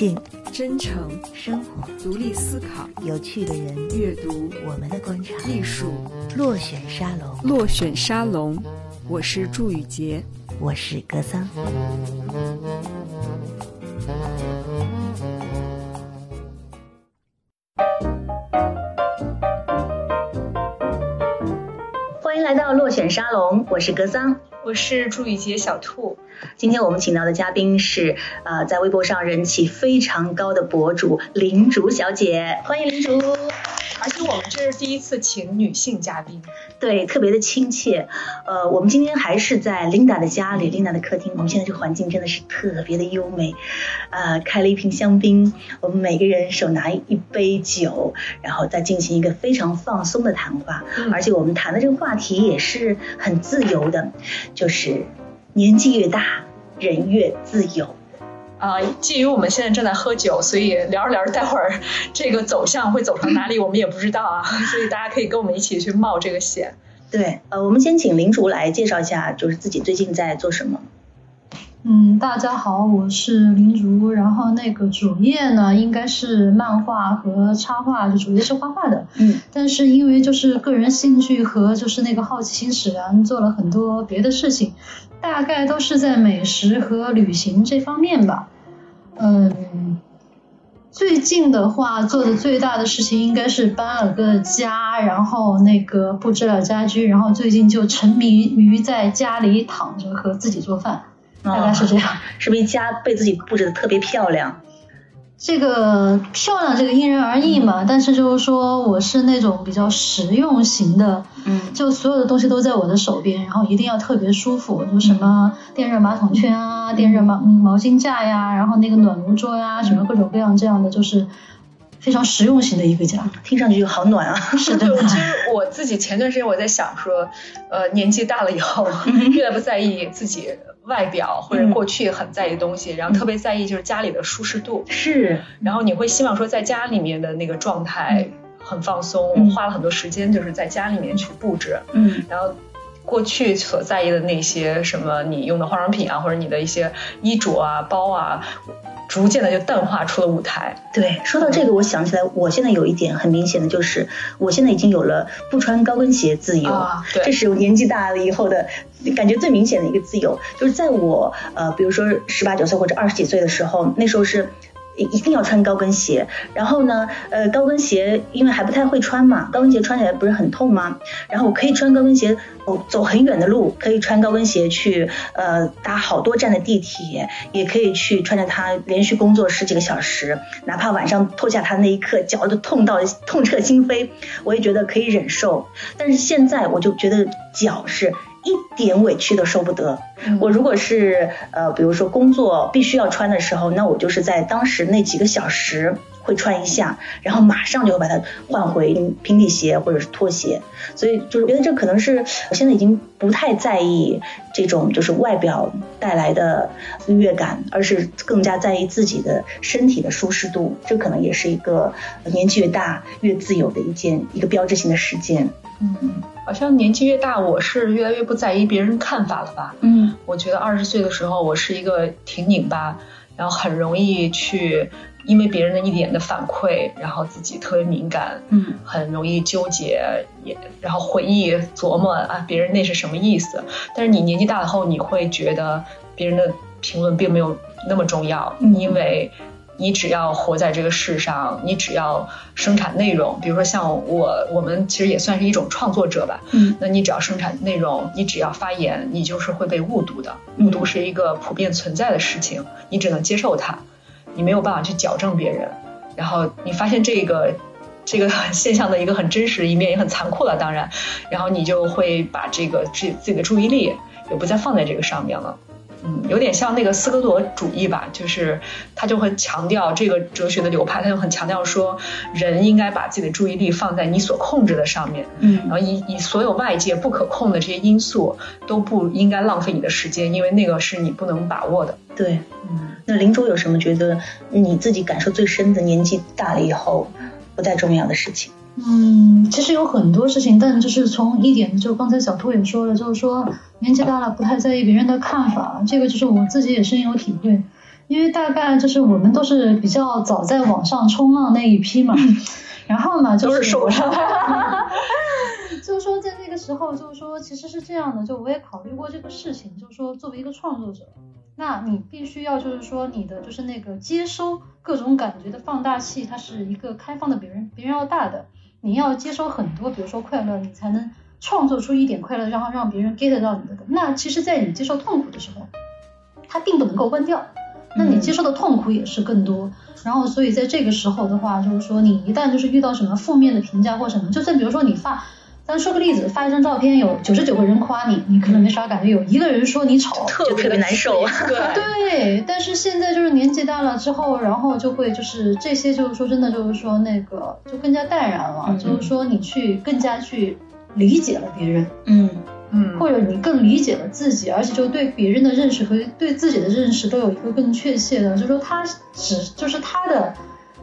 性、真诚、生活、独立思考、有趣的人、阅读、我们的观察、艺术。落选沙龙，落选沙龙，我是祝雨杰，我是格桑。欢迎来到落选沙龙，我是格桑。我是祝雨杰小兔，今天我们请到的嘉宾是呃，在微博上人气非常高的博主林竹小姐，欢迎林竹。而且我们这是第一次请女性嘉宾，对，特别的亲切。呃，我们今天还是在 Linda 的家里，Linda 的客厅。我们现在这个环境真的是特别的优美。呃，开了一瓶香槟，我们每个人手拿一杯酒，然后再进行一个非常放松的谈话。嗯而且我们谈的这个话题也是很自由的，就是年纪越大，人越自由。啊、基于我们现在正在喝酒，所以聊着聊着，待会儿这个走向会走到哪里，我们也不知道啊，所以大家可以跟我们一起去冒这个险。对，呃，我们先请林竹来介绍一下，就是自己最近在做什么。嗯，大家好，我是林竹。然后那个主业呢，应该是漫画和插画，就主业是画画的。嗯但是因为就是个人兴趣和就是那个好奇心使然，做了很多别的事情，大概都是在美食和旅行这方面吧。嗯，最近的话做的最大的事情应该是搬了个家，然后那个布置了家居，然后最近就沉迷于在家里躺着和自己做饭。大概是这样。是不是家被自己布置的特别漂亮？这个漂亮，这个因人而异嘛。但是就是说，我是那种比较实用型的，嗯就所有的东西都在我的手边，然后一定要特别舒服，就什么电热马桶圈啊、电热毛嗯毛巾架呀，然后那个暖炉桌呀，什么各种各样这样的，就是非常实用型的一个家。听上去就好暖啊。是的对，，其实我自己前段时间我在想说，呃，年纪大了以后，越来不在意自己外表或者过去很在意的东西，然后特别在意就是家里的舒适度，是，然后你会希望说在家里面的那个状态很放松，嗯花了很多时间就是在家里面去布置，嗯然后过去所在意的那些什么你用的化妆品啊，或者你的一些衣着啊、包啊，逐渐的就淡化出了舞台。对。说到这个，我想起来，我现在有一点很明显的就是，我现在已经有了不穿高跟鞋自由。啊对这是我年纪大了以后的感觉最明显的一个自由。就是在我呃，比如说十八九岁或者二十几岁的时候，那时候是。一一定要穿高跟鞋，然后呢，呃，高跟鞋因为还不太会穿嘛，高跟鞋穿起来不是很痛吗？然后我可以穿高跟鞋走走很远的路，可以穿高跟鞋去呃搭好多站的地铁，也可以去穿着它连续工作十几个小时，哪怕晚上脱下它那一刻脚都痛到痛彻心扉，我也觉得可以忍受。但是现在我就觉得脚是一点委屈都受不得。我如果是呃，比如说工作必须要穿的时候，那我就是在当时那几个小时会穿一下，然后马上就会把它换回平底鞋或者是拖鞋。所以就是觉得这可能是我现在已经不太在意这种就是外表带来的愉悦感，而是更加在意自己的身体的舒适度。这可能也是一个呃年纪越大越自由的一件一个标志性的事件。嗯，好像年纪越大，我是越来越不在意别人看法了吧？嗯我觉得二十岁的时候，我是一个挺拧巴，然后很容易去因为别人的一点的反馈，然后自己特别敏感，嗯很容易纠结，也然后回忆琢磨啊，别人那是什么意思？但是你年纪大了后，你会觉得别人的评论并没有那么重要，嗯因为你只要活在这个世上，你只要生产内容，比如说像我，我们其实也算是一种创作者吧。嗯那你只要生产内容，你只要发言，你就是会被误读的。嗯误读是一个普遍存在的事情，你只能接受它，你没有办法去矫正别人。然后你发现这个这个现象的一个很真实的一面，也很残酷了，当然，然后你就会把这个自自己的注意力也不再放在这个上面了。嗯，有点像那个斯科朵主义吧，就是他就会强调这个哲学的流派，他就很强调说，人应该把自己的注意力放在你所控制的上面，嗯然后以以所有外界不可控的这些因素都不应该浪费你的时间，因为那个是你不能把握的。对。嗯，那林州有什么觉得你自己感受最深的？年纪大了以后不再重要的事情？嗯，其实有很多事情，但就是从一点，就刚才小兔也说了，就是说年纪大了不太在意别人的看法，这个就是我自己也深有体会。因为大概就是我们都是比较早在网上冲浪那一批嘛，然后呢就都是受伤。就是说在那 个时候，就是说其实是这样的，就我也考虑过这个事情，就是说作为一个创作者，那你必须要就是说你的就是那个接收各种感觉的放大器，它是一个开放的，比人别人要大的，你要接收很多，比如说快乐，你才能创作出一点快乐，然后让别人 get 到你的。那其实，在你接受痛苦的时候，它并不能够关掉。那你接受的痛苦也是更多，然后所以在这个时候的话，就是说你一旦就是遇到什么负面的评价或什么，就算比如说你发，咱说个例子，发一张照片有九十九个人夸你，你可能没啥感觉，有一个人说你丑，就特别难受。对对，但是现在就是年纪大了之后，然后就会就是这些就是说真的就是说那个就更加淡然了，就是说你去更加去理解了别人，嗯。嗯，或者你更理解了自己，而且就对别人的认识和对自己的认识都有一个更确切的，就是说他只就是他的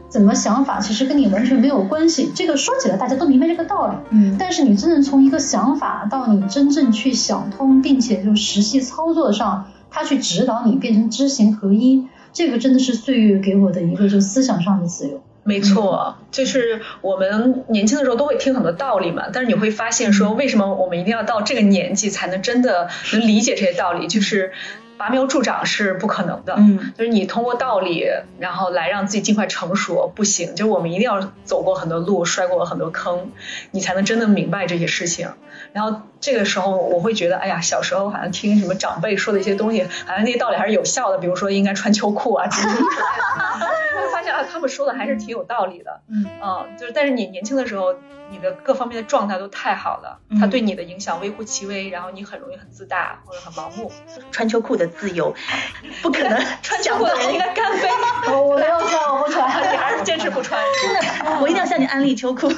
怎么想法，其实跟你完全没有关系。这个说起来大家都明白这个道理，嗯，但是你真正从一个想法到你真正去想通，并且就实际操作上，他去指导你变成知行合一，这个真的是岁月给我的一个就思想上的自由。没错，就是我们年轻的时候都会听很多道理嘛，但是你会发现说，为什么我们一定要到这个年纪才能真的能理解这些道理？就是拔苗助长是不可能的，嗯，就是你通过道理，然后来让自己尽快成熟，不行，就是我们一定要走过很多路，摔过很多坑，你才能真的明白这些事情。然后这个时候我会觉得，哎呀，小时候好像听什么长辈说的一些东西，好像那些道理还是有效的，比如说应该穿秋裤啊，之类的。会 发现啊，他们说的还是挺有道理的。嗯，就是但是你年轻的时候，你的各方面的状态都太好了，他对你的影响微乎其微，然后你很容易很自大或者很盲目。穿秋裤的自由，不可能穿秋裤的人应该干杯。我没有穿，我不穿，你还是坚持不穿。真的，我一定要向你安利秋裤。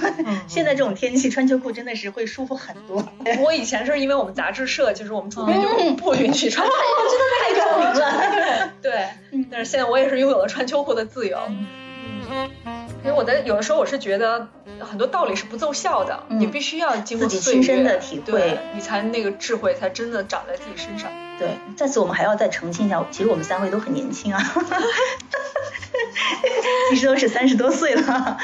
现在这种天气穿秋裤真的是会舒服很多。我以前是因为我们杂志社，就是我们主编就不允许穿秋裤，真的太高明了。对，但是现在我也是拥有了穿秋裤的自由。因为我在有的时候我是觉得很多道理是不奏效的，你必须要经过自己亲身的体会，你才那个智慧才真的长在自己身上。对，在此我们还要再澄清一下，其实我们三位都很年轻啊。其实都是三十多岁了，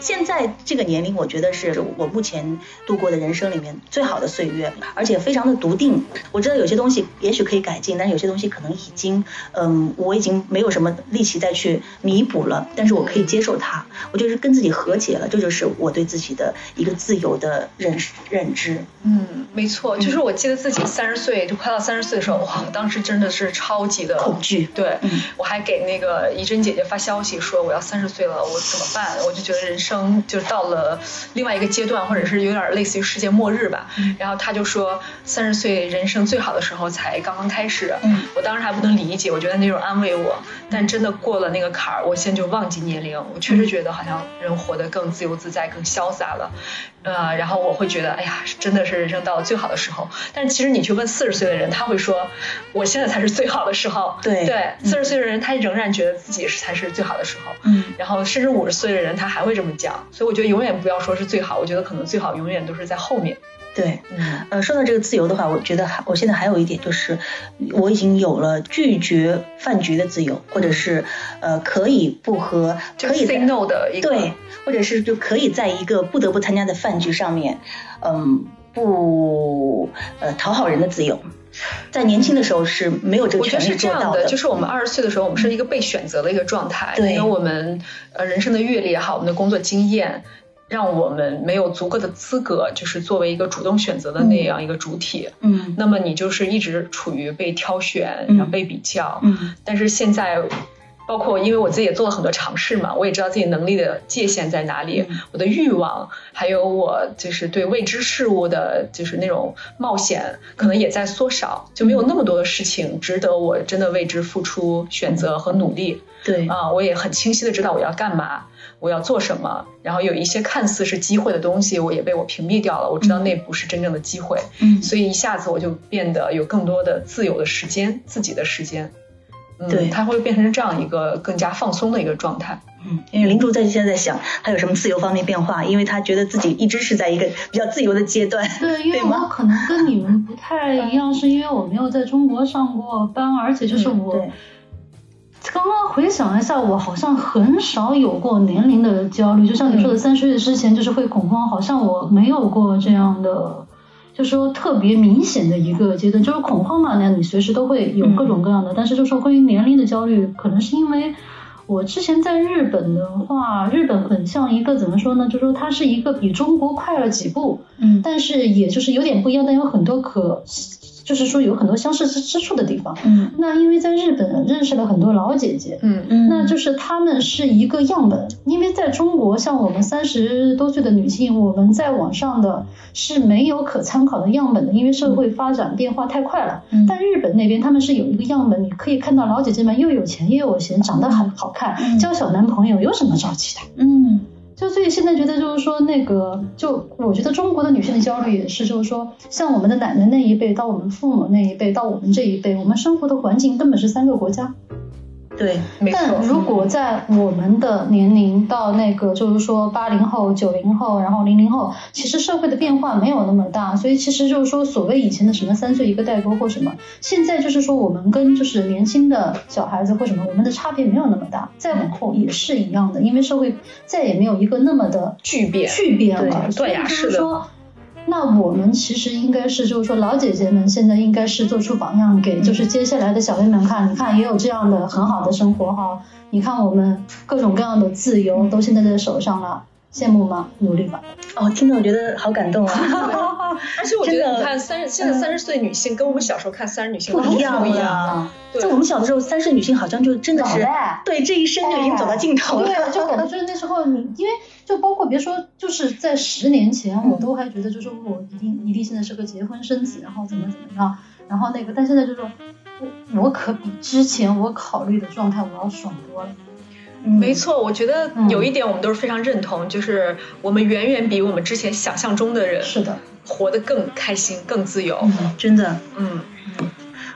现在这个年龄，我觉得是我目前度过的人生里面最好的岁月，而且非常的笃定。我知道有些东西也许可以改进，但是有些东西可能已经，嗯，我已经没有什么力气再去弥补了。但是我可以接受它，我就是跟自己和解了，这就是我对自己的一个自由的认识认知。嗯，没错，就是我记得自己三十岁就快到三十岁的时候，哇，当时真的是超级的恐惧。对，我还给那个怡珍姐姐姐发消息说。我要三十岁了，我怎么办？我就觉得人生就到了另外一个阶段，或者是有点类似于世界末日吧。然后她就说，三十岁人生最好的时候才刚刚开始。嗯我当时还不能理解，我觉得那种安慰我。但真的过了那个坎儿，我现在就忘记年龄。我确实觉得好像人活得更自由自在、更潇洒了。呃，然后我会觉得，哎呀，真的是人生到了最好的时候。但是其实你去问四十岁的人，他会说，我现在才是最好的时候。对对，四十岁的人他仍然觉得自己是才是最好的时候。嗯，然后甚至五十岁的人他还会这么讲。所以我觉得永远不要说是最好，我觉得可能最好永远都是在后面。对，嗯呃，说到这个自由的话，我觉得还我现在还有一点就是，我已经有了拒绝饭局的自由，或者是呃可以不和可以 say no 的一个对，或者是就可以在一个不得不参加的饭局上面，嗯，不呃讨好人的自由，在年轻的时候是没有这个权利做到的。就是我们二十岁的时候，我们是一个被选择的一个状态，因为我们呃人生的阅历也好，我们的工作经验。让我们没有足够的资格，就是作为一个主动选择的那样一个主体。嗯，那么你就是一直处于被挑选，然后被比较。嗯，但是现在，包括因为我自己也做了很多尝试嘛，我也知道自己能力的界限在哪里，我的欲望，还有我就是对未知事物的，就是那种冒险，可能也在缩少，就没有那么多的事情值得我真的为之付出选择和努力。对啊，我也很清晰的知道我要干嘛。我要做什么？然后有一些看似是机会的东西，我也被我屏蔽掉了。我知道那不是真正的机会，嗯，所以一下子我就变得有更多的自由的时间，自己的时间，对，他会变成这样一个更加放松的一个状态。嗯，因为林竹在现在在想，他有什么自由方面变化？因为他觉得自己一直是在一个比较自由的阶段。对，因为我可能跟你们不太一样，是因为我没有在中国上过班，而且就是我刚刚。回想一下，我好像很少有过年龄的焦虑，就像你说的，三十岁之前就是会恐慌，好像我没有过这样的，就说特别明显的一个阶段，就是恐慌嘛，那你随时都会有各种各样的，但是就说关于年龄的焦虑，可能是因为。我之前在日本的话，日本很像一个怎么说呢？就说它是一个比中国快了几步，嗯但是也就是有点不一样，但有很多可，就是说有很多相似之之处的地方。嗯。那因为在日本认识了很多老姐姐，嗯。嗯。那就是她们是一个样本，因为在中国，像我们三十多岁的女性，我们在网上的是没有可参考的样本的，因为社会发展变化太快了。嗯。但日本那边他们是有一个样本，你可以看到老姐姐们又有钱又有闲，长得很好看，嗯。交小男朋友有什么着急的？嗯就所以现在觉得就是说那个，就我觉得中国的女性的焦虑也是，就是说像我们的奶奶那一辈到我们父母那一辈到我们这一辈，我们生活的环境根本是三个国家。对，没错但。如果在我们的年龄到那个，就是说八零后、九零后，然后零零后，其实社会的变化没有那么大，所以其实就是说，所谓以前的什么三岁一个代沟或什么，现在就是说我们跟就是年轻的小孩子或什么，我们的差别没有那么大，再往后也是一样的，因为社会再也没有一个那么的巨变巨变了，对所以断崖式的就是说。那我们其实应该是，就是说老姐姐们现在应该是做出榜样给，就是接下来的小妹们看，你看也有这样的很好的生活哈，你看我们各种各样的自由都现在在手上了，羡慕吗？努力吧。哦，听得我觉得好感动啊！而且我觉得，你看三十，现在嗯三十岁女性跟我们小时候看三十女性不一样不一样。了。对在我们小的时候，三十女性好像就真的是对这一生就已经走到尽头了。对，就感觉就是那时候你，因为就包括别说，就是在十年前，我都还觉得就是我一定一定现在是个结婚生子，然后怎么怎么样，然后那个，但现在就是我我可比之前我考虑的状态我要爽多了。嗯没，错，我觉得嗯有一点我们都是非常认同，就是我们远远比我们之前想象中的人是的，活得更开心、更自由。嗯真的。嗯，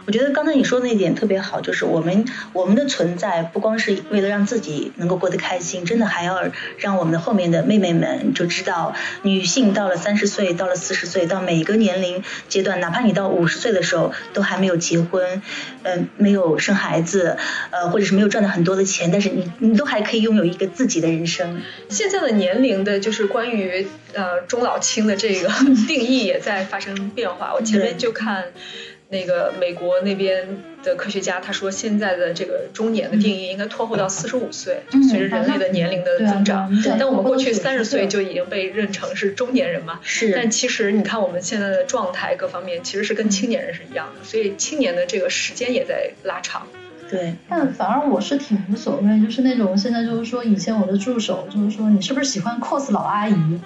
我觉得刚才你说的那一点特别好，就是我们我们的存在不光是为了让自己能够过得开心，真的还要让我们的后面的妹妹们就知道，女性到了三十岁，到了四十岁，到每个年龄阶段，哪怕你到五十岁的时候都还没有结婚，呃，没有生孩子，呃，或者是没有赚到很多的钱，但是你你都还可以拥有一个自己的人生。现在的年龄的，就是关于呃中老青的这个 定义也在发生变化。我前面就看那个美国那边的科学家，他说现在的这个中年的定义应该拖后到四十五岁，嗯随着人类的年龄的增长。但我们过去三十岁就已经被认成是中年人嘛。是但其实你看我们现在的状态各方面，其实是跟青年人是一样的，所以青年的这个时间也在拉长。对，但反而我是挺无所谓，就是那种现在就是说，以前我的助手就是说，你是不是喜欢 cos 老阿姨？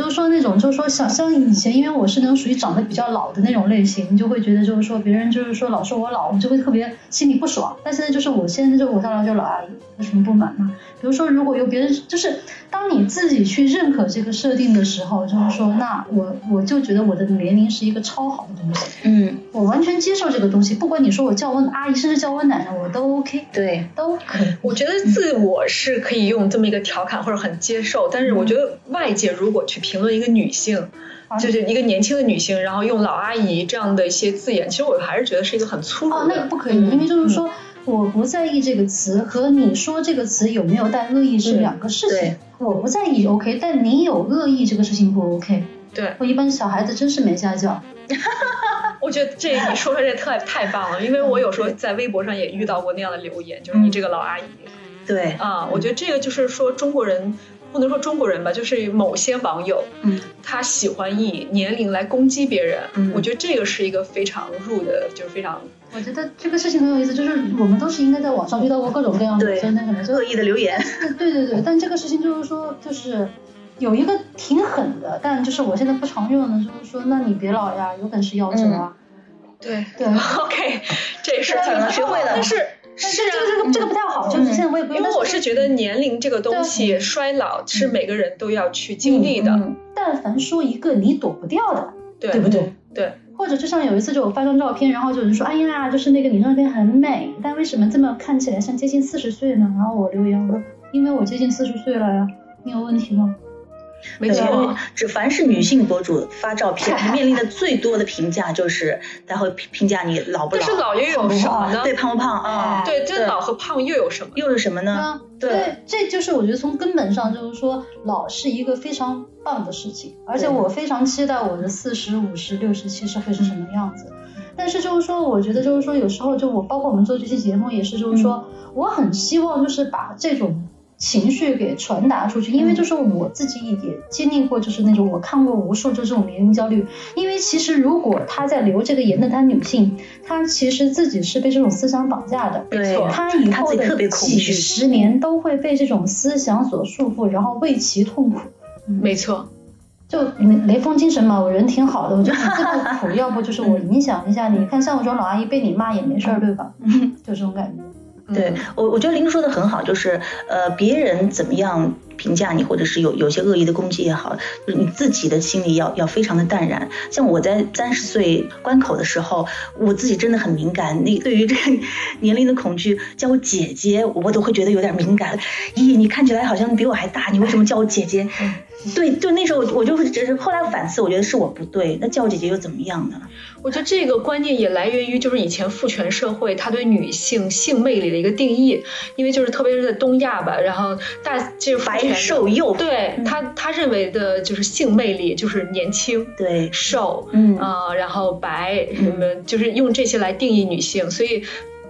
就是说那种，就是说像像以前，因为我是那种属于长得比较老的那种类型，你就会觉得就是说别人就是说老说我老，我就会特别心里不爽。但现在就是我现在就我上来就老阿姨，有什么不满吗？比如说如果有别人，就是当你自己去认可这个设定的时候，就是说那我我就觉得我的年龄是一个超好的东西，嗯，我完全接受这个东西，不管你说我叫我阿姨，甚至叫我奶奶，我都 OK。对，都可以。我觉得自我是可以用这么一个调侃或者很接受，但是我觉得外界如果去评论一个女性，就是一个年轻的女性，然后用老阿姨这样的一些字眼，其实我还是觉得是一个很粗鲁哦，的。那个不可以，因为就是说，我不在意这个词和你说这个词有没有带恶意是两个事对情。我不在意 OK，但你有恶意这个事情不 OK。对，我一般小孩子真是没家教。我觉得这你说的这太太棒了，因为我有时候在微博上也遇到过那样的留言，就是你这个老阿姨对，啊，我觉得这个就是说中国人。不能说中国人吧，就是某些网友，嗯，他喜欢以年龄来攻击别人，嗯我觉得这个是一个非常入的，就是非常我觉得这个事情很有意思，就是我们都是应该在网上遇到过各种各样的对真的可能就恶意的留言，对对对，但这个事情就是说，就是有一个挺狠的，但就是我现在不常用的，就是说，那你别老呀，有本事夭折啊。对对 OK，这也是挺了学会的但是但是啊，这个这个不太好，就是现在我也不用。因为我是觉得年龄这个东西，衰老是每个人都要去经历的，嗯但凡说一个你躲不掉的，对对不对？对，或者就像有一次，就我发张照片，然后就有人说，哎呀，就是那个你照片很美，但为什么这么看起来像接近四十岁呢？然后我留言我说，因为我接近四十岁了呀，你有问题吗？没错，只凡是女性博主发照片，面临的最多的评价就是他会评评价你老不老。但是老又有什么呢？对，胖不胖啊？对，这老和胖又有什么？又是什么呢？对，这就是我觉得从根本上就是说，老是一个非常棒的事情，而且我非常期待我的四十五十六十七十会是什么样子。但是就是说，我觉得就是说，有时候就我包括我们做这期节目也是，就是说，我很希望就是把这种。情绪给传达出去，因为就是我自己也经历过，就是那种我看过无数就这种年龄焦虑。因为其实如果她在留这个言的她女性，她其实自己是被这种思想绑架的，对，她以后的几十年都会被这种思想所束缚，然后为其痛苦。没错，就雷雷锋精神嘛，我人挺好的，我就你这么苦，要不就是我影响一下你，看像我这种老阿姨被你骂也没事儿，对吧？就这种感觉。对我，我觉得林说的很好，就是呃，别人怎么样评价你，或者是有有些恶意的攻击也好，就是你自己的心里要要非常的淡然。像我在三十岁关口的时候，我自己真的很敏感，那对于这个 年龄的恐惧，叫我姐姐，我都会觉得有点敏感。咦，你看起来好像比我还大，你为什么叫我姐姐？对，就那时候我就会，只是后来反思，我觉得是我不对，那叫我姐姐又怎么样呢？我觉得这个观念也来源于就是以前父权社会他对女性性魅力的一个定义，因为就是特别是在东亚吧，然后大就是白瘦幼，对他他认为的就是性魅力就是年轻，对瘦，嗯啊，然后白什么，就是用这些来定义女性，所以。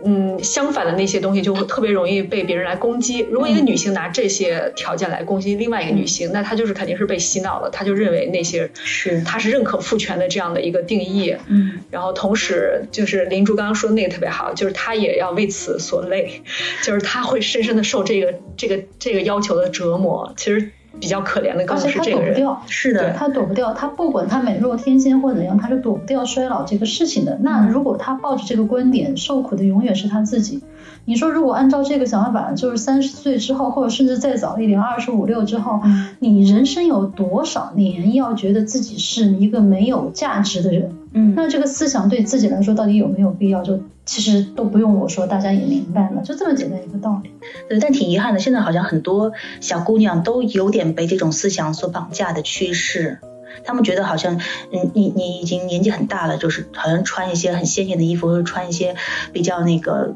嗯，相反的那些东西就会特别容易被别人来攻击。如果一个女性拿这些条件来攻击另外一个女性，那她就是肯定是被洗脑了，她就认为那些是她是认可父权的这样的一个定义。嗯，然后同时就是林珠刚刚说的那个特别好，就是她也要为此所累，就是她会深深的受这个这个这个要求的折磨。其实。比较可怜的，更是这个人。是的，他躲不掉，他不管他美若天仙或怎样，他是躲不掉衰老这个事情的。那如果他抱着这个观点，受苦的永远是他自己。你说，如果按照这个想法，就是三十岁之后，或者甚至再早一点，二十五六之后，你人生有多少年要觉得自己是一个没有价值的人？嗯，那这个思想对自己来说到底有没有必要？就其实都不用我说，大家也明白了，就这么简单一个道理。对，但挺遗憾的，现在好像很多小姑娘都有点被这种思想所绑架的趋势。他们觉得好像，嗯，你你已经年纪很大了，就是好像穿一些很鲜艳的衣服，或者穿一些比较那个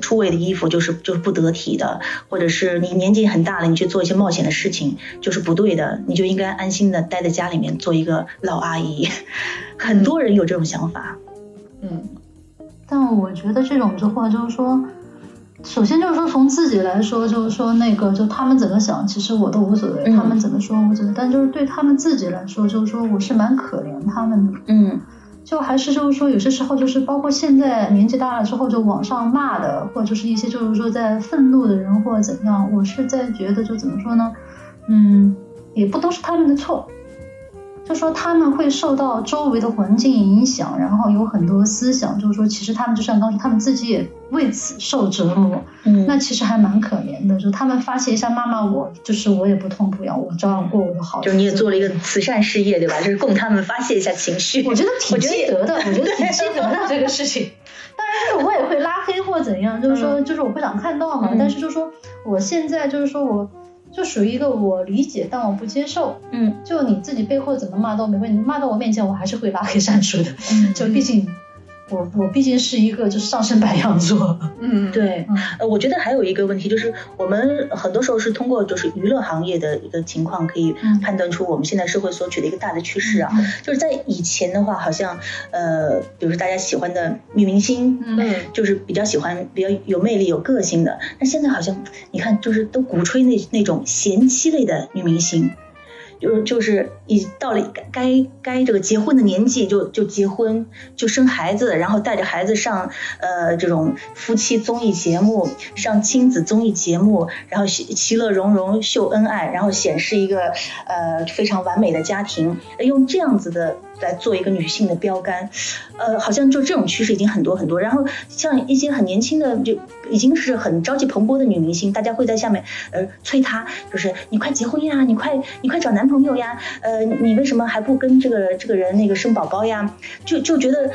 出位的衣服，就是就是不得体的，或者是你年纪很大了，你去做一些冒险的事情，就是不对的，你就应该安心的待在家里面做一个老阿姨。很多人有这种想法，嗯，但我觉得这种的话就是说。首先就是说，从自己来说，就是说那个，就他们怎么想，其实我都无所谓。他们怎么说，我怎么，但就是对他们自己来说，就是说我是蛮可怜他们的。嗯，就还是就是说，有些时候就是包括现在年纪大了之后，就网上骂的，或者就是一些就是说在愤怒的人或者怎样，我是在觉得就怎么说呢？嗯，也不都是他们的错。就说他们会受到周围的环境影响，然后有很多思想，就是说其实他们就像当时他们自己也为此受折磨，嗯，那其实还蛮可怜的。就他们发泄一下，骂骂我，就是我也不痛不痒，我照样过我的好。就你也做了一个慈善事业，对吧？就是供他们发泄一下情绪。我觉得挺积德的，我觉得挺积德的 这个事情。当然，我也会拉黑或怎样，就是说，就是我不想看到嘛。但是就说我现在就是说我。就属于一个我理解，但我不接受。嗯，就你自己背后怎么骂都没关系，骂到我面前，我还是会拉黑删除的。嗯，就毕竟。我我毕竟是一个就是上升白羊座，嗯，对，呃，我觉得还有一个问题就是，我们很多时候是通过就是娱乐行业的一个情况，可以判断出我们现在社会所取的一个大的趋势啊。就是在以前的话，好像呃，比如说大家喜欢的女明星，嗯，就是比较喜欢比较有魅力、有个性的。那现在好像你看，就是都鼓吹那那种贤妻类的女明星。就是就是一到了该该这个结婚的年纪，就就结婚，就生孩子，然后带着孩子上呃这种夫妻综艺节目，上亲子综艺节目，然后其其乐融融秀恩爱，然后显示一个呃非常完美的家庭，用这样子的来做一个女性的标杆，呃，好像就这种趋势已经很多很多。然后像一些很年轻的就已经是很朝气蓬勃的女明星，大家会在下面呃催她，就是你快结婚呀，你快你快找男朋友呀，呃，你为什么还不跟这个这个人那个生宝宝呀？就就觉得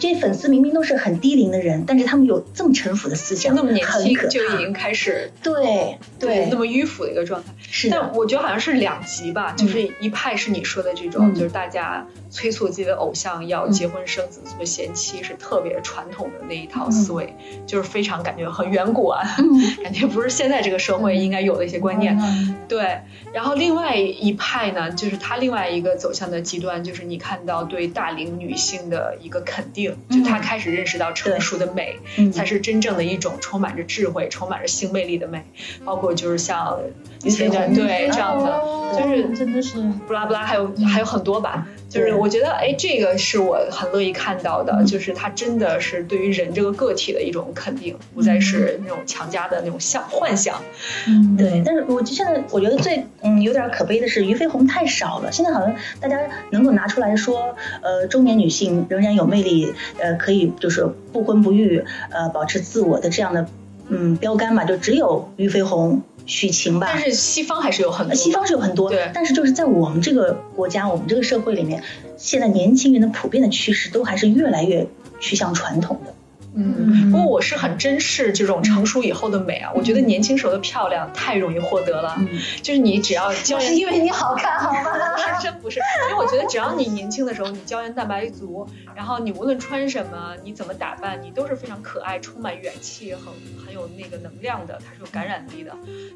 这粉丝明明都是很低龄的人，但是他们有这么城府的思想，那么年轻就已经开始对对那么迂腐的一个状态。是的但我觉得好像是两极吧，就是一派是你说的这种，嗯就是大家催促自己的偶像要结婚生子、做贤妻，是特别传统的那一套思维，就是非常感觉很远古啊，嗯。感觉不是现在这个社会应该有的一些观念。嗯。对，然后另外一派呢，就是他另外一个走向的极端，就是你看到对大龄女性的一个肯定，就他开始认识到成熟的美、嗯。才是真正的一种充满着智慧、充满着性魅力的美，包括就是像于飞鸿对这样的。哦就是真的是布拉布拉，还有还有很多吧。就是我觉得，哎，这个是我很乐意看到的，就是它真的是对于人这个个体的一种肯定，不再是那种强加的那种想幻想。嗯。对，但是我就现在我觉得最嗯有点可悲的是俞飞鸿太少了，现在好像大家能够拿出来说，呃，中年女性仍然有魅力，呃，可以就是不婚不育，呃，保持自我的这样的嗯标杆嘛，就只有俞飞鸿、许晴吧但。是西方还是有很多，呃西方是有很多对，但是就是在我们这个国家，我们这个社会里面，现在年轻人的普遍的趋势都还是越来越趋向传统的。嗯，不过我是很珍视这种成熟以后的美啊，我觉得年轻时候的漂亮太容易获得了，嗯就是你只要胶原是因为你好看好吗？不 是真不是，因为我觉得只要你年轻的时候，你胶原蛋白足，然后你无论穿什么，你怎么打扮，你都是非常可爱、充满元气、很很有那个能量的，它是有感染力的。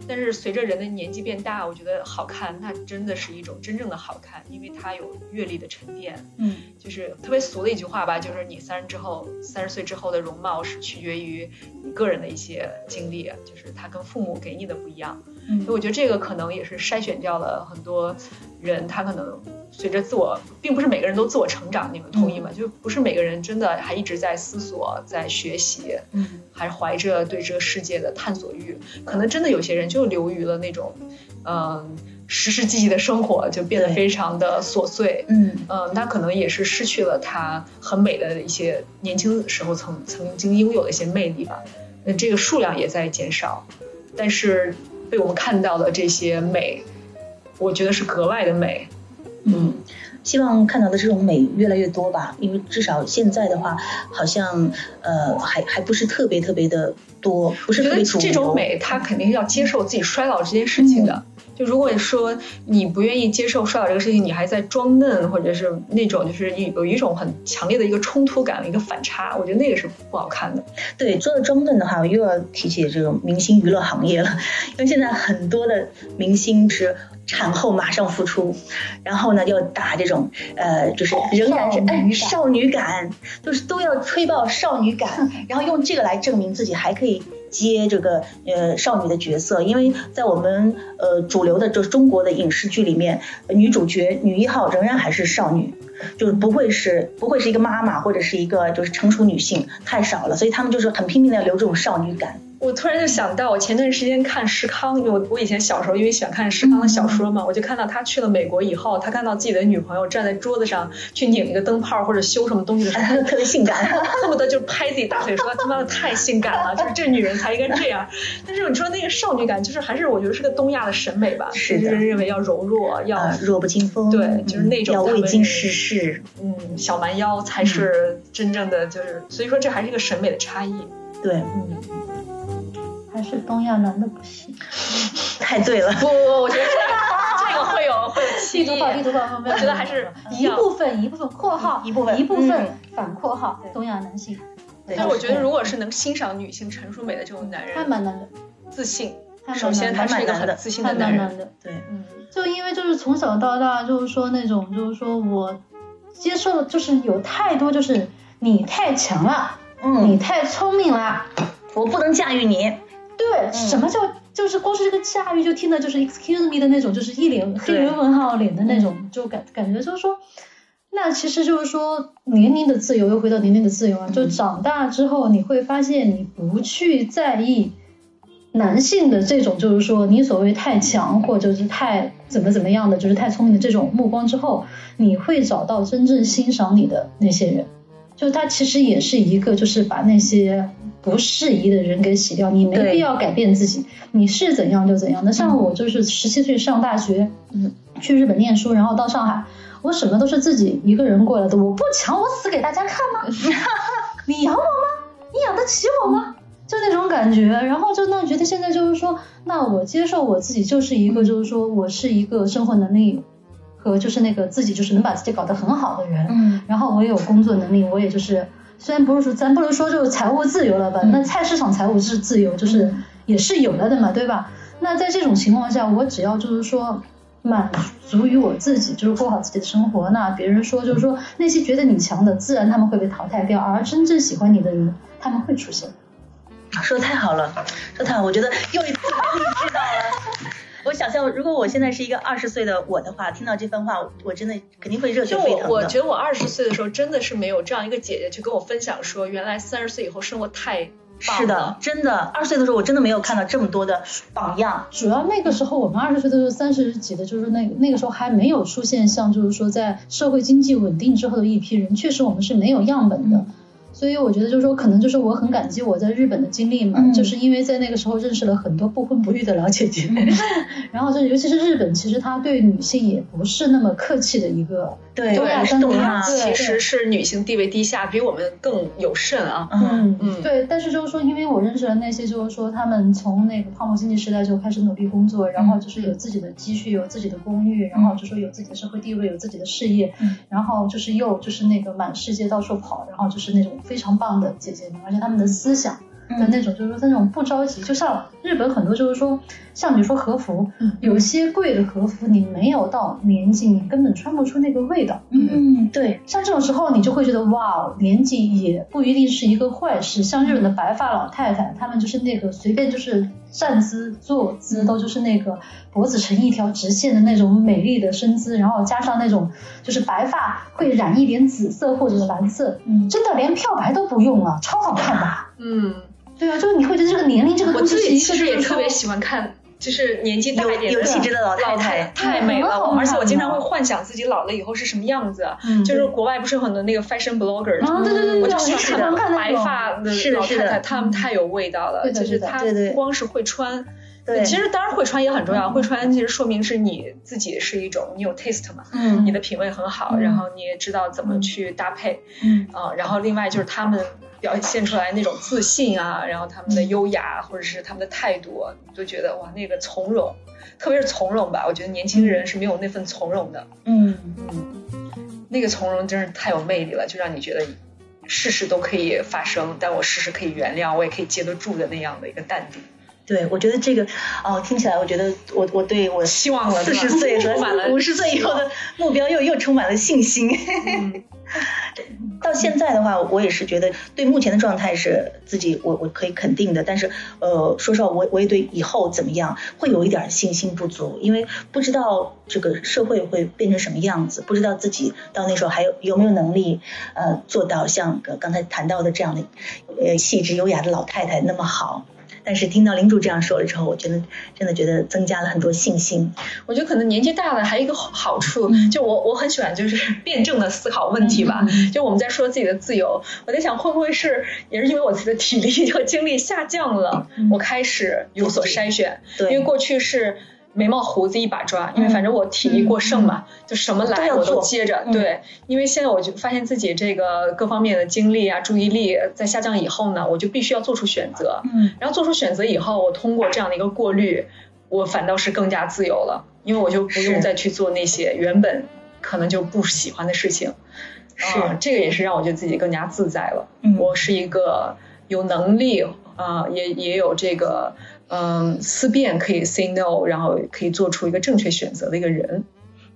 但是随着人的年纪变大，我觉得好看，那真的是一种真正的好看，因为它有阅历的沉淀。嗯，就是特别俗的一句话吧，就是你三十之后，三十岁之后的容貌是取决于你个人的一些经历，就是他跟父母给你的不一样。嗯所以我觉得这个可能也是筛选掉了很多人，他可能随着自我，并不是每个人都自我成长，你们同意吗？就不是每个人真的还一直在思索、在学习，嗯，还怀着对这个世界的探索欲。可能真的有些人就流于了那种，嗯、实实际际的生活，就变得非常的琐碎。嗯嗯，他可能也是失去了他很美的一些年轻时候曾曾经拥有的一些魅力吧。那这个数量也在减少，但是被我们看到的这些美，我觉得是格外的美。嗯，希望看到的这种美越来越多吧，因为至少现在的话，好像呃还还不是特别特别的多，不是我觉得特别主流。这种美，她肯定要接受自己衰老这件事情的。就如果说你不愿意接受衰老这个事情，你还在装嫩，或者是那种就是有一种很强烈的一个冲突感、一个反差，我觉得那个是不好看的。对，说到装嫩的话，我又要提起这种明星娱乐行业了，因为现在很多的明星是产后马上复出，然后呢要打这种呃，就是仍然是少女感，就是都要吹爆少女感，然后用这个来证明自己还可以。接这个呃少女的角色，因为在我们呃主流的就是中国的影视剧里面，女主角女一号仍然还是少女，就是不会是不会是一个妈妈或者是一个就是成熟女性，太少了，所以他们就是很拼命的要留这种少女感。我突然就想到，我前段时间看石康，因为我我以前小时候因为喜欢看石康的小说嘛，我就看到他去了美国以后，他看到自己的女朋友站在桌子上去拧一个灯泡或者修什么东西的时候，他特别性感，恨不得就拍自己大腿说他妈的太性感了，就是这女人才应该这样。但是你说那个少女感，就是还是我觉得是个东亚的审美吧，是就是认为要柔弱，要、呃弱不禁风，对就是那种要未经世事，嗯小蛮腰才是真正的，就是所以说这还是一个审美的差异。对，嗯，还是东亚男的不行。太对了。不不不，我觉得这个这个会有会有歧义。我觉得还是一部分一部分括号一部分。一部分嗯。反括号东亚男性，对。但是我觉得，如果是能欣赏女性成熟美的这种男还人，蛮难的，自信，首先他是一个很自信的男人。对，嗯，就因为就是从小到大就是说那种就是说我接受的就是有太多就是你太强了，嗯。你嗯，太聪明了，我不能驾驭你，对，什么叫就是光是这个驾驭就听的就是 excuse me 的那种，就是一脸黑人问号脸的那种，就感感觉就是说。那其实就是说，年龄的自由又回到年龄的自由啊。就长大之后，你会发现你不去在意男性的这种，就是说你所谓太强或者是太怎么怎么样的，就是太聪明的这种目光之后，你会找到真正欣赏你的那些人。就他其实也是一个，就是把那些不适宜的人给洗掉，你没必要改变自己，你是怎样就怎样的。像我就是十七岁上大学，嗯，去日本念书，然后到上海，我什么都是自己一个人过来的，我不强，我死给大家看吗？你养我吗？你养得起我吗？就那种感觉，然后就那觉得现在就是说，那我接受我自己就是一个，就是说我是一个生活能力和就是那个自己就是能把自己搞得很好的人，嗯然后我也有工作能力，我也就是虽然不是说咱不能说就是财务自由了吧，嗯那菜市场财务是自由，就是也是有了的嘛，对吧？那在这种情况下，我只要就是说满足于我自己，就是过好自己的生活，那别人说就是说那些觉得你强的，自然他们会被淘汰掉，而真正喜欢你的人，他们会出现。说的太好了，说得太好，我觉得又一次被励志到了。我想象，如果我现在是一个二十岁的我的话，听到这番话，我真的肯定会热血沸腾的。我觉得我二十岁的时候真的是没有这样一个姐姐去跟我分享说，原来三十岁以后生活太棒是的了，。真的，二十岁的时候我真的没有看到这么多的榜样。主要那个时候我们二十岁的时候，三十几的，就是那个那个时候还没有出现像就是说在社会经济稳定之后的一批人，确实我们是没有样本的。所以我觉得就是说，可能就是我很感激我在日本的经历嘛，嗯。就是因为在那个时候认识了很多不婚不育的老姐姐，然后就尤其是日本，其实他对女性也不是那么客气的一个对对其实是女性地位低下，比我们更有甚啊。嗯嗯。对，但是就是说，因为我认识了那些，就是说他们从那个泡沫经济时代就开始努力工作，然后就是有自己的积蓄，有自己的公寓，然后就说有自己的社会地位，有自己的事业，嗯。然后就是又就是那个满世界到处跑，然后就是那种非常棒的姐姐们，而且他们的思想。的那种，就是说那种不着急，就像日本很多就是说，像比如说和服，有些贵的和服，你没有到年纪，你根本穿不出那个味道。嗯，对，像这种时候，你就会觉得哇，年纪也不一定是一个坏事。像日本的白发老太太，她们就是那个随便就是站姿、坐姿都就是那个脖子成一条直线的那种美丽的身姿，然后加上那种就是白发会染一点紫色或者是蓝色，嗯。真的连漂白都不用了，超好看的。嗯，对啊，就是你会觉得这个年龄这个东西其实也特别喜欢看，就是年纪大一点气质的老太太太太美了。而且我经常会幻想自己老了以后是什么样子。嗯就是国外不是有很多那个 fashion blogger，啊，对对对对，我就喜欢看白发的老太太，她们太有味道了。就是她对对不光是会穿，对其实当然会穿也很重要。会穿其实说明是你自己是一种你有 taste 嘛，嗯你的品味很好，然后你也知道怎么去搭配。嗯啊，然后另外就是他们表现出来那种自信啊，然后他们的优雅或者是他们的态度，你就觉得哇，那个从容，特别是从容吧，我觉得年轻人是没有那份从容的，嗯，嗯，那个从容真是太有魅力了，就让你觉得事事都可以发生，但我事事可以原谅，我也可以接得住的那样的一个淡定。对，我觉得这个哦，听起来我觉得我我对我希望了四十岁 充满了和五十岁以后的目标又又充满了信心。嗯 到现在的话，我也是觉得对目前的状态是自己我我可以肯定的，但是呃，说实话，我我也对以后怎么样会有一点信心不足，因为不知道这个社会会变成什么样子，不知道自己到那时候还有有没有能力呃做到像呃刚才谈到的这样的呃细致优雅的老太太那么好。但是听到领主这样说了之后，我觉得真的觉得增加了很多信心。我觉得可能年纪大了还有一个好处，嗯就我我很喜欢就是辩证的思考问题吧。嗯就我们在说自己的自由，我在想会不会是也是因为我自己的体力和精力下降了，嗯我开始有所筛选。对因为过去是。眉毛胡子一把抓，因为反正我体力过剩嘛，就什么来我都接着。嗯对，因为现在我就发现自己这个各方面的精力啊、注意力在下降以后呢，我就必须要做出选择。嗯然后做出选择以后，我通过这样的一个过滤，我反倒是更加自由了，因为我就不用再去做那些原本可能就不喜欢的事情。是啊这个也是让我觉得自己更加自在了。嗯我是一个有能力啊、也也有这个嗯思辨，可以 say no，然后可以做出一个正确选择的一个人。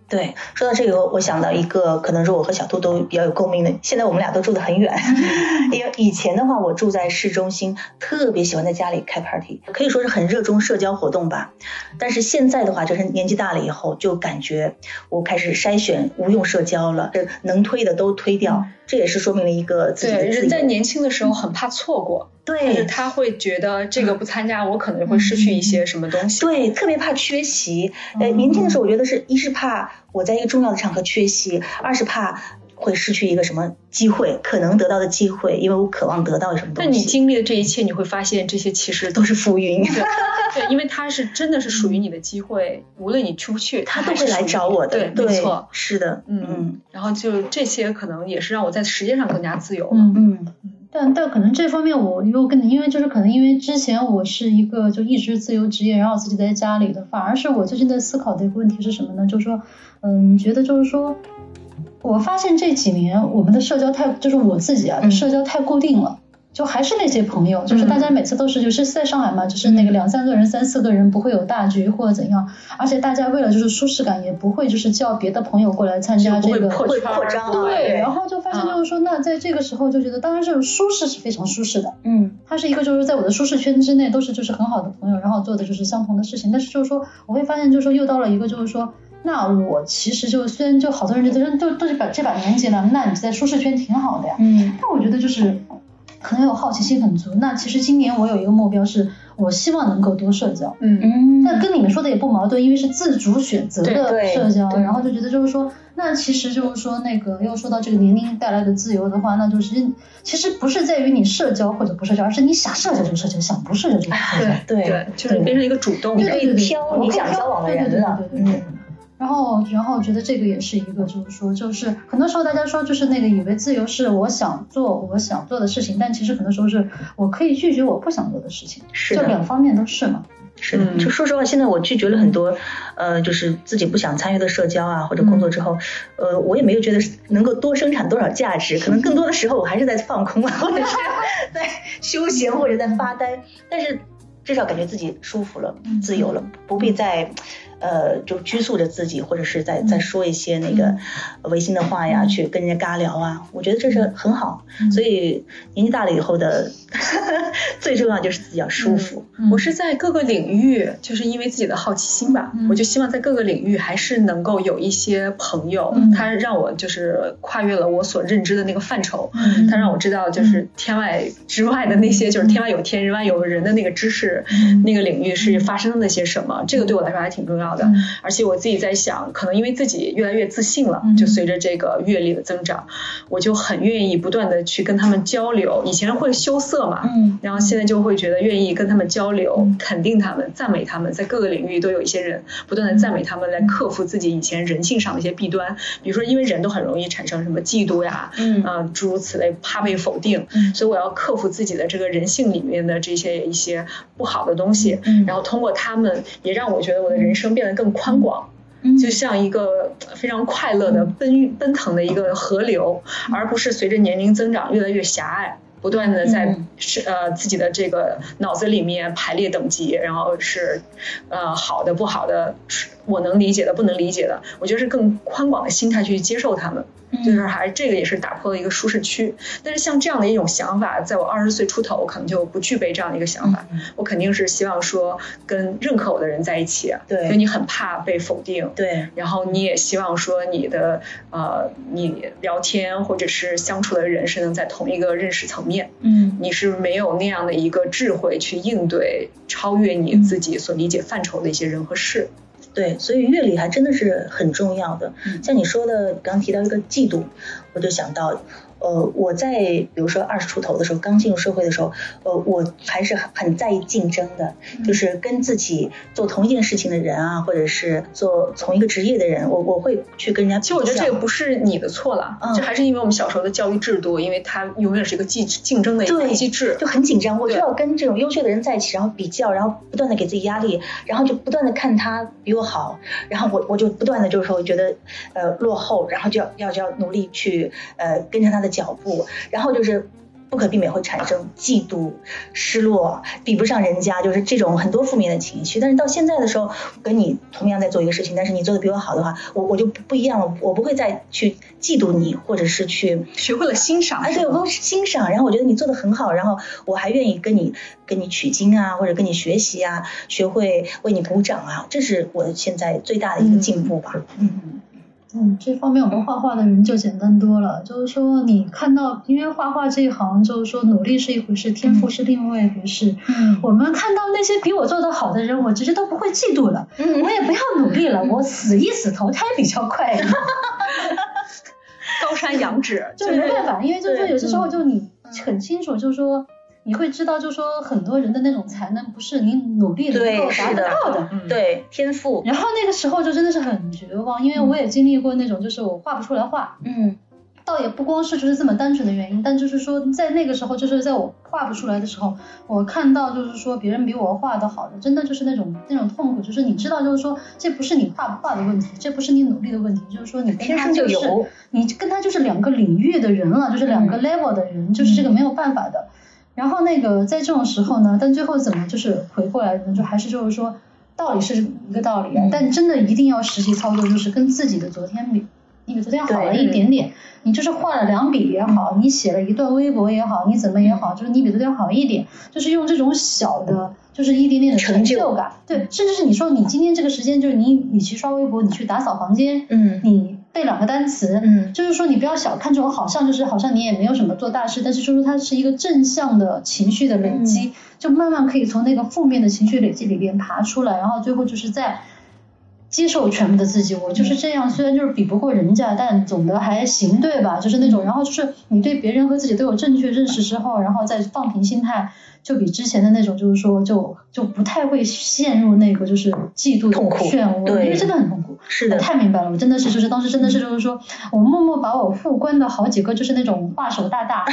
对，说到这个，我想到一个可能是我和小兔都比较有共鸣的。现在我们俩都住得很远，因为以前的话，我住在市中心，特别喜欢在家里开 party，可以说是很热衷社交活动吧。但是现在的话，就是年纪大了以后，就感觉我开始筛选无用社交了，能推的都推掉。这也是说明了一个自己的对，自人在。年轻的时候很怕错过，就是对他会觉得这个不参加，我可能会失去一些什么东西。对，特别怕缺席。呃，年轻的时候，我觉得是一是怕我在一个重要的场合缺席，二是怕会失去一个什么机会，可能得到的机会，因为我渴望得到什么东西。但你经历了这一切，你会发现这些其实都是浮云。对，因为它是真的是属于你的机会，无论你去不去，他都会来找我的。对，没错，是的，嗯。然后就这些，可能也是让我在时间上更加自由了。嗯嗯。但但可能这方面我又跟你，因为就是可能因为之前我是一个就一直自由职业，然后自己在家里的，反而是我最近在思考的一个问题是什么呢？就是说，嗯，觉得就是说，我发现这几年我们的社交太，就是我自己啊，社交太固定了。就还是那些朋友，就是大家每次都是就是在上海嘛，就是那个两三个人、三四个人不会有大局或者怎样，而且大家为了就是舒适感，也不会就是叫别的朋友过来参加这个扩扩张。对，然后就发现就是说，那在这个时候就觉得，当然这种舒适是非常舒适的，嗯，他是一个就是在我的舒适圈之内都是就是很好的朋友，然后做的就是相同的事情，但是就是说我会发现就是说又到了一个就是说，那我其实就虽然就好多人觉得都都是把这把年纪了，那你在舒适圈挺好的呀，嗯，但我觉得就是。可能我好奇心很足，那其实今年我有一个目标，是我希望能够多社交。嗯嗯。那跟你们说的也不矛盾，因为是自主选择的社交，然后就觉得就是说，那其实就是说那个又说到这个年龄带来的自由的话，那就是其实不是在于你社交或者不社交，而是你想社交就社交，想不社交就不社交。对对，就是变成一个主动，你可以挑你想交往的人了。嗯。然后，然后我觉得这个也是一个，就是说，就是很多时候大家说，就是那个以为自由是我想做我想做的事情，但其实很多时候是我可以拒绝我不想做的事情，是就两方面都是嘛。是的，就说实话，现在我拒绝了很多，呃，就是自己不想参与的社交啊，或者工作之后，呃，我也没有觉得能够多生产多少价值，可能更多的时候我还是在放空啊，或者是 在休闲或者在发呆，但是至少感觉自己舒服了，自由了，不必再。呃，就拘束着自己，或者是在在说一些那个违心的话呀，去跟人家尬聊啊，我觉得这是很好。所以年纪大了以后的 最重要就是自己要舒服。我是在各个领域，就是因为自己的好奇心吧，我就希望在各个领域还是能够有一些朋友，他让我就是跨越了我所认知的那个范畴，他让我知道就是天外之外的那些，就是天外有天，人外有人的那个知识，那个领域是发生了些什么，这个对我来说还挺重要。的，而且我自己在想，可能因为自己越来越自信了，就随着这个阅历的增长，我就很愿意不断的去跟他们交流。以前会羞涩嘛，嗯，然后现在就会觉得愿意跟他们交流，肯定他们，赞美他们，在各个领域都有一些人不断的赞美他们，来克服自己以前人性上的一些弊端。比如说，因为人都很容易产生什么嫉妒呀，嗯。啊，诸如此类，怕被否定，所以我要克服自己的这个人性里面的这些一些不好的东西，然后通过他们，也让我觉得我的人生。变得更宽广，就像一个非常快乐的奔奔腾的一个河流，而不是随着年龄增长越来越狭隘，不断的在是呃自己的这个脑子里面排列等级，然后是呃好的不好的，我能理解的不能理解的，我觉得是更宽广的心态去接受他们。就是还这个也是打破了一个舒适区，但是像这样的一种想法，在我二十岁出头，我可能就不具备这样的一个想法。我肯定是希望说跟认可我的人在一起，对，因为你很怕被否定，对。然后你也希望说你的呃，你聊天或者是相处的人是能在同一个认识层面，嗯，你是没有那样的一个智慧去应对超越你自己所理解范畴的一些人和事。对，所以阅历还真的是很重要的。像你说的，刚提到一个嫉妒，我就想到。呃，我在比如说二十出头的时候，刚进入社会的时候，呃，我还是很很在意竞争的，就是跟自己做同一件事情的人啊，或者是做同一个职业的人，我我会去跟人家。其实我觉得这个不是你的错了，这还是因为我们小时候的教育制度，因为它永远是一个竞竞争的一个机制，就很紧张，我就要跟这种优秀的人在一起，然后比较，然后不断的给自己压力，然后就不断的看他比我好，然后我我就不断的就是说觉得呃落后，然后就要要就要努力去呃跟着他的。脚步，然后就是不可避免会产生嫉妒、失落，比不上人家，就是这种很多负面的情绪。但是到现在的时候，跟你同样在做一个事情，但是你做的比我好的话，我我就不一样了，我不会再去嫉妒你，或者是去学会了欣赏。哎，对，我会欣赏，然后我觉得你做的很好，然后我还愿意跟你跟你取经啊，或者跟你学习啊，学会为你鼓掌啊，这是我现在最大的一个进步吧。嗯。嗯，这方面我们画画的人就简单多了。就是说，你看到，因为画画这一行，就是说努力是一回事，天赋是另外一回事。嗯，我们看到那些比我做的好的人，我直接都不会嫉妒了。嗯，我也不要努力了，我死一死投胎比较快。高山仰止，就没办法，因为就是说有些时候就你嗯很清楚，就是说你会知道，就是说很多人的那种才能不是你努力能够达得到的。嗯，对天赋，然后那个时候就真的是很绝望，因为我也经历过那种，就是我画不出来画，嗯。倒也不光是就是这么单纯的原因，但就是说在那个时候，就是在我画不出来的时候，我看到就是说别人比我画的好的，真的就是那种那种痛苦，就是你知道，就是说这不是你画不画的问题，这不是你努力的问题，就是说你跟他就就是有，你跟他就是两个领域的人了，就是两个 level 的人，就是这个没有办法的。然后那个在这种时候呢，但最后怎么就是回过来呢？就还是就是说道理是一个道理但真的一定要实际操作，就是跟自己的昨天比，你比昨天好了一点点，你就是画了两笔也好，你写了一段微博也好，你怎么也好，就是你比昨天好一点，就是用这种小的，就是一点点的成就感，对，甚至是你说你今天这个时间，就是你与其刷微博，你去打扫房间，嗯。你背两个单词，嗯。就是说你不要小看这种，好像就是好像你也没有什么做大事，但是就是说它是一个正向的情绪的累积，就慢慢可以从那个负面的情绪累积里边爬出来，然后最后就是在接受全部的自己，我就是这样，虽然就是比不过人家，但总的还行，对吧？就是那种，然后就是你对别人和自己都有正确认识之后，然后再放平心态。就比之前的那种，就是说，就就不太会陷入那个就是嫉妒的痛苦漩涡，因为真的很痛苦。是的我，太明白了，我真的是就是当时真的是就是说，我默默把我副官的好几个就是那种画手大大，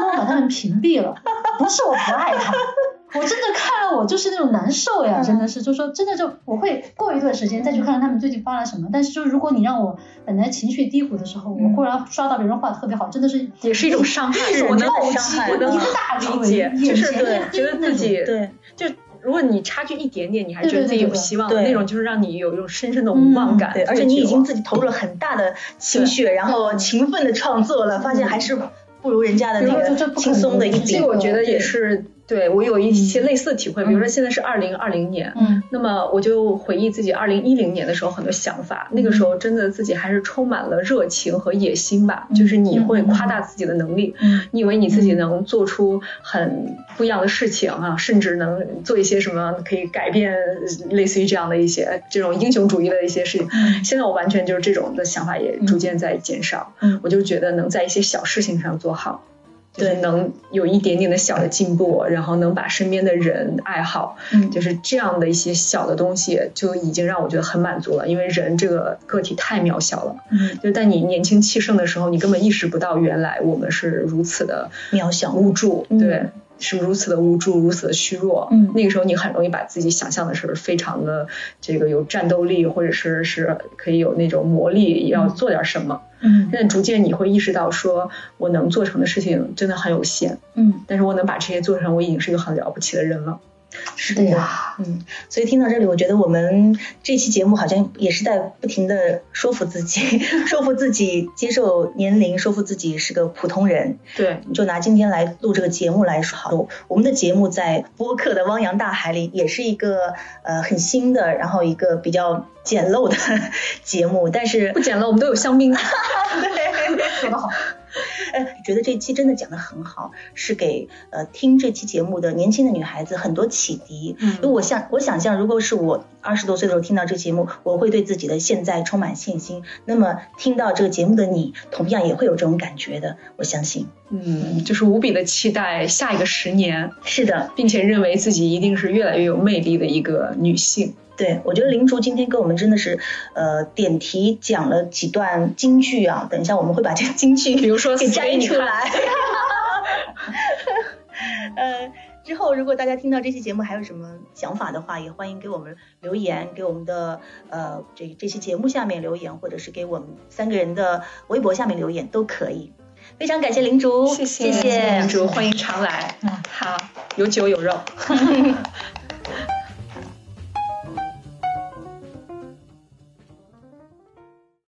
默默把他们屏蔽了。不是我不爱他，我真的看了我就是那种难受呀，真的是，就是说真的就我会过一段时间再去看看他们最近发了什么。但是就如果你让我本来情绪低谷的时候，我忽然刷到别人画的特别好，真的是也是一种伤害，是我能真的伤害我能嗯大理解，就是对觉得自己对就如果你差距一点点，你还觉得自己有希望那种，就是让你有一种深深的无望感。对，而且你已经自己投入了很大的心血，然后勤奋的创作了，发现还是不如人家的那个轻松的一这笔这。个我觉得也是对我有一些类似的体会，嗯比如说现在是二零二零年，嗯。那么我就回忆自己二零一零年的时候很多想法，那个时候真的自己还是充满了热情和野心吧，就是你会夸大自己的能力，嗯。你以为你自己能做出很不一样的事情啊，甚至能做一些什么可以改变类似于这样的一些这种英雄主义的一些事情。嗯。现在我完全就是这种的想法也逐渐在减少，嗯。我就觉得能在一些小事情上做好。就是对能有一点点的小的进步，然后能把身边的人爱好，嗯就是这样的一些小的东西，就已经让我觉得很满足了。因为人这个个体太渺小了，嗯，就在你年轻气盛的时候，你根本意识不到原来我们是如此的渺小，无助，嗯对，是如此的无助，如此的虚弱。嗯那个时候你很容易把自己想象的是非常的这个有战斗力，或者是是可以有那种魔力，要做点什么。嗯但逐渐你会意识到，说我能做成的事情真的很有限，嗯，但是我能把这些做成，我已经是一个很了不起的人了。是的呀，嗯，所以听到这里，我觉得我们这期节目好像也是在不停的说服自己，说服自己接受年龄，说服自己是个普通人。对，就拿今天来录这个节目来说，好，我们的节目在播客的汪洋大海里也是一个呃很新的，然后一个比较简陋的 节目，但是不简陋，我们都有香槟。对说得好，呃，觉得这期真的讲的很好，是给呃听这期节目的年轻的女孩子很多启迪。嗯因为我想，我想象如果是我二十多岁的时候听到这节目，我会对自己的现在充满信心。那么听到这个节目的你，同样也会有这种感觉的，我相信。嗯，就是无比的期待下一个十年，是的，并且认为自己一定是越来越有魅力的一个女性。对，我觉得林竹今天跟我们真的是，呃，点题讲了几段京剧啊。等一下我们会把这个京剧，比如说给摘出来。呃，之后如果大家听到这期节目还有什么想法的话，也欢迎给我们留言，给我们的呃这这期节目下面留言，或者是给我们三个人的微博下面留言都可以。非常感谢林竹，谢谢谢谢林竹，欢迎常来。嗯好，有酒有肉。